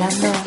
bailando.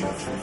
Thank you.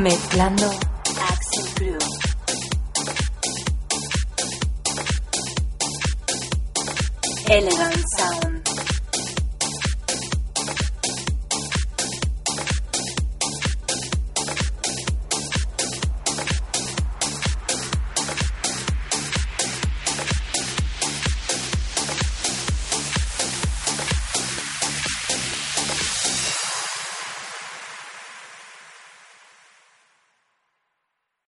Mezclando